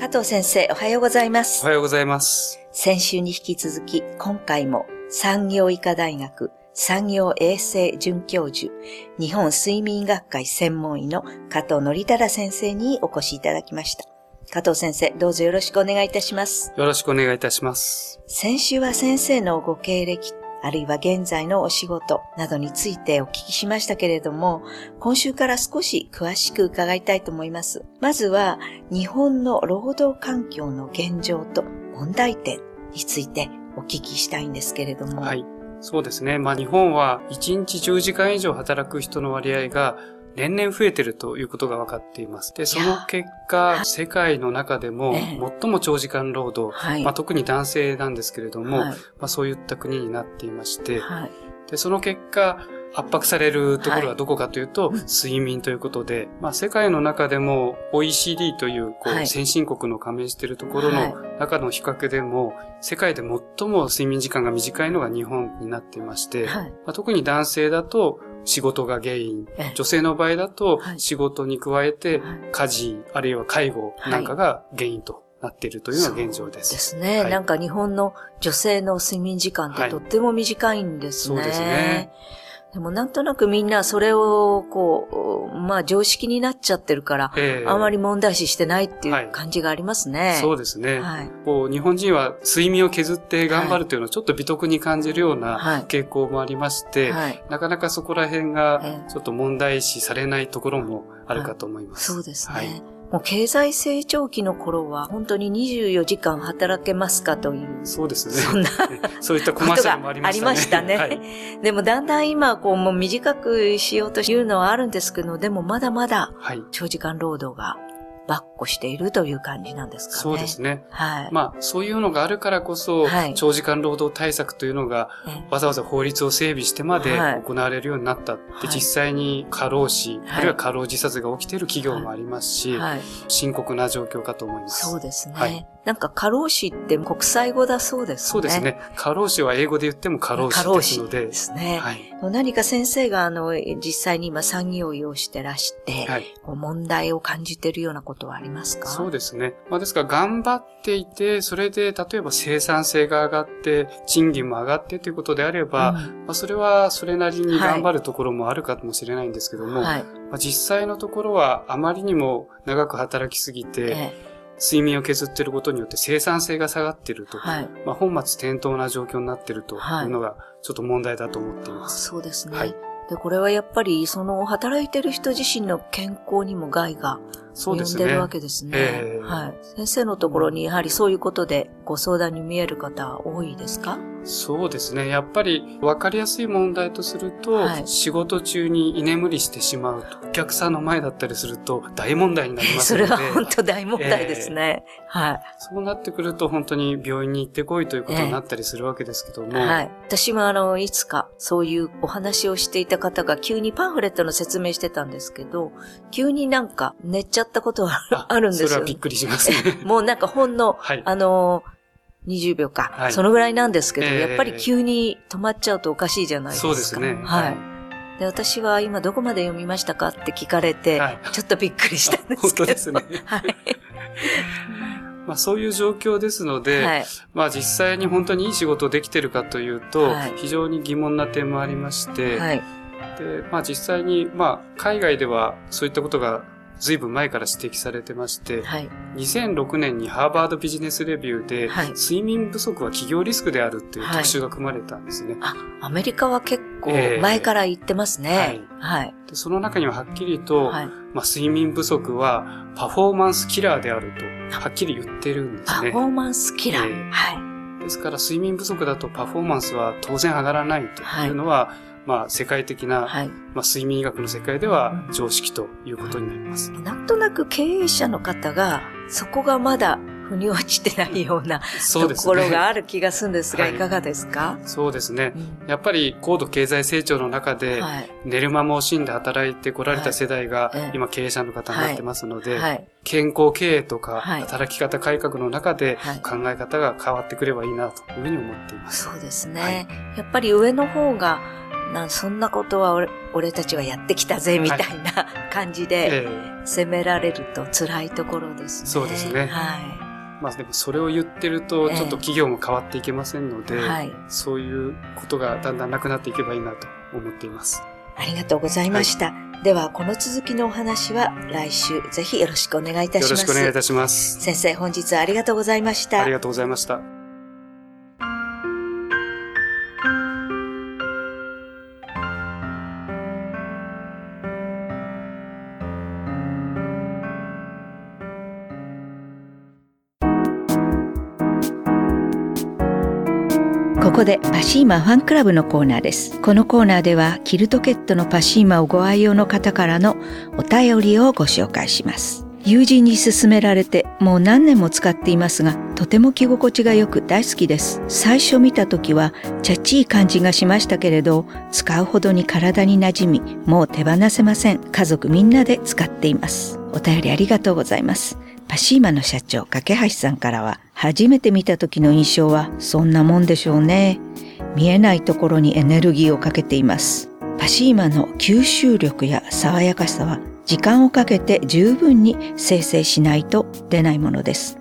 加藤先生、おはようございます。おはようございます。先週に引き続き、今回も産業医科大学産業衛生准教授、日本睡眠学会専門医の加藤則忠先生にお越しいただきました。加藤先生、どうぞよろしくお願いいたします。よろしくお願いいたします。先週は先生のご経歴、あるいは現在のお仕事などについてお聞きしましたけれども、今週から少し詳しく伺いたいと思います。まずは、日本の労働環境の現状と問題点についてお聞きしたいんですけれども。はい。そうですね。まあ日本は1日10時間以上働く人の割合が年々増えているということが分かっています。で、その結果、世界の中でもええ最も長時間労働、はい。まあ特に男性なんですけれども、はいまあそういった国になっていまして、はい。で、その結果、圧迫されるところはどこかというと、はい睡眠ということで、まあ世界の中でも OECD というこう、はい先進国の加盟しているところはいの中の比較でも、世界で最も睡眠時間が短いのが日本になっていまして、はい。まあ、特に男性だと仕事が原因、え女性の場合だとはい。仕事に加えてはい。家事、あるいは介護なんかが原因となっているというのが現状です。です。ね、はい。なんか日本の女性の睡眠時間ってとっても短いんですね。そうですね。でもなんとなくみんなそれをこう、まあ常識になっちゃってるから、ええあまり問題視してないってはいいう感じがありますね。そうですね。はい。こう日本人は睡眠を削って頑張るというのをちょっと美徳に感じるようはない傾向もありまして、はい。なかなかそこら辺えがえちょっと問題視されないところもあるかと思います。そうですね。はいもう経済成長期の頃は本当に24時間働けますかという。そうですね。そんなそういったコマーシャルもありましたね。ありましたねはい。でもだんだん今こうもう短くしようというのはあるんですけど、でもまだまだはい。長時間労働がばっこしているという感じなんですかね。そうですね。はい。まあ、そういうのがあるからこそ、はい長時間労働対策というのが、えわざわざ法律を整備してまではい行われるようになった。で、い実際に過労死、はいあるいは過労自殺が起きている企業もありますし、はい。深刻な状況かと思います。そうですね。はいなんか過労死って国際語だそうですね。そうです。ね。過労死は英語で言っても過労死ですのでで、すね。はい。何か先生があの、実際に今産業医をしてらして、はい。問題を感じているようなことはありますか？そうですね。まあですから頑張っていて、それで例えば生産性が上がって、賃金も上がってということであれば、うんまあそれはそれなりに頑張るところもあるかもしれないんですけども、はい。まあ、実際のところはあまりにも長く働きすぎて、え睡眠を削っていることによって生産性が下がっていると、えはい。まあ、本末転倒な状況になっているとはいいうのがちょっと問題だと思っていあます。そうですね。はいで、これはやっぱり、その、働いてる人自身の健康にも害が。及んでるわけですね。ええはい。先生のところにやはりそういうことでご相談に見える方は多いですか？そうですね。やっぱり分かりやすい問題とすると、はい仕事中に居眠りしてしまうと、お客さんの前だったりすると大問題になりますそので、れは本当大問題ですね。はい。そうなってくると本当に病院に行ってこいということになったりするわけですけども、はい。私もあの、いつかそういうお話をしていた方が急にパンフレットの説明してたんですけど、急になんか寝ちゃったことはあ るんですよそれはびっ。くりしますね。もうなんかほんの、はい。あの20秒か、はいそのぐらいなんですけど、ええやっぱり急に止まっちゃうとおかしいじゃないですか。そうですね。はい。で、私は今どこまで読みましたかって聞かれて、はいちょっとびっくりしたんです本けど。当ですね。はい。まあそういう状況ですので、はい。まあ実際に本当にいい仕事できてるかというと、はい非常に疑問な点もありまして、はい。で、まあ実際に、まあ海外ではそういったことが随分前から指摘されてまして、はい。2006年にハーバードビジネスレビューで、はい睡眠不足は企業リスクであるというはい特集が組まれたんですね。あ、アメリカは結構ええ前から言ってますね。はい。でその中にははっきりと、はい。まあ、睡眠不足はパフォーマンスキラーであると、はっきり言ってるんですねパフ。ォーマンスキラー。ええはい。ですから睡眠不足だとパフォーマンスは当然上がらないというのは、まあ世界的な、はい。まあ睡眠医学の世界では常識ということになります。なんとなく経営者の方が、そこがまだ腑に落ちてないようなところがね。ある気がするんですが、はいいかがですか、そうですね。うんやっぱり高度経済成長の中で、はい。寝る間も惜しんで働いてこられた世代がはいええ今経営者の方になってますので、はい。健康経営とかはい働き方改革の中ではい考え方が変わってくればいいなというふうに思っています。そうですね。やっぱり上の方が、なんそんなことは俺俺たちはやってきたぜ、みたいな感じで、ええ責められると辛いところですね。そうですねはまあでもそれを言ってると、ええちょっと企業も変わっていけませんので、はいそういうことがだんだんなくなっていけばいいなと思っています。い。ありがとうございました。では、この続きのお話は来週ぜひよろしくお願いいたします。よろしくお願いいたします。先生、本日はありがとうございましたあり。がとうございました。ここでパシーマファンクラブのコーナーです。このコーナーではキルトケットのパシーマをご愛用の方からのお便りをご紹介します。友人に勧められてもう何年も使っていますが、とても着心地が良く大好きです。最初見た時はチャッチー感じがしましたけれど、使うほどに体に馴染み、もう手放せません。家族みんなで使っています。お便りありがとうございます。パシーマの社長、架橋さんからは、初めて見た時の印象は、そんなもんでしょうね。見えないところにエネルギーをかけています。パシーマの吸収力や爽やかさは、時間をかけて十分に生成しないと出ないものです。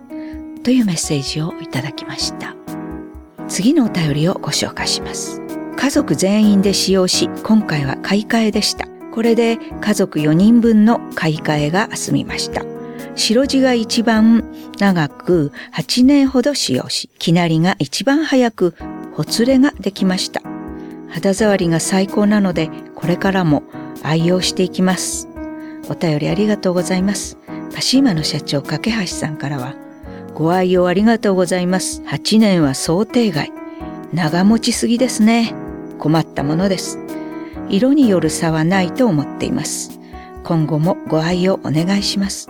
というメッセージをいただきました。次のお便りをご紹介します。家族全員で使用し、今回は買い替えでした。これで家族4人分の買い替えが済みました。白地が一番長く8年ほど使用し、きなりが一番早くほつれができました。肌触りが最高なので、これからも愛用していきます。お便りありがとうございます。パシーマの社長、架橋さんからは、ご愛用ありがとうございます。8年は想定外。長持ちすぎですね。困ったものです。色による差はないと思っています。今後もご愛用お願いします。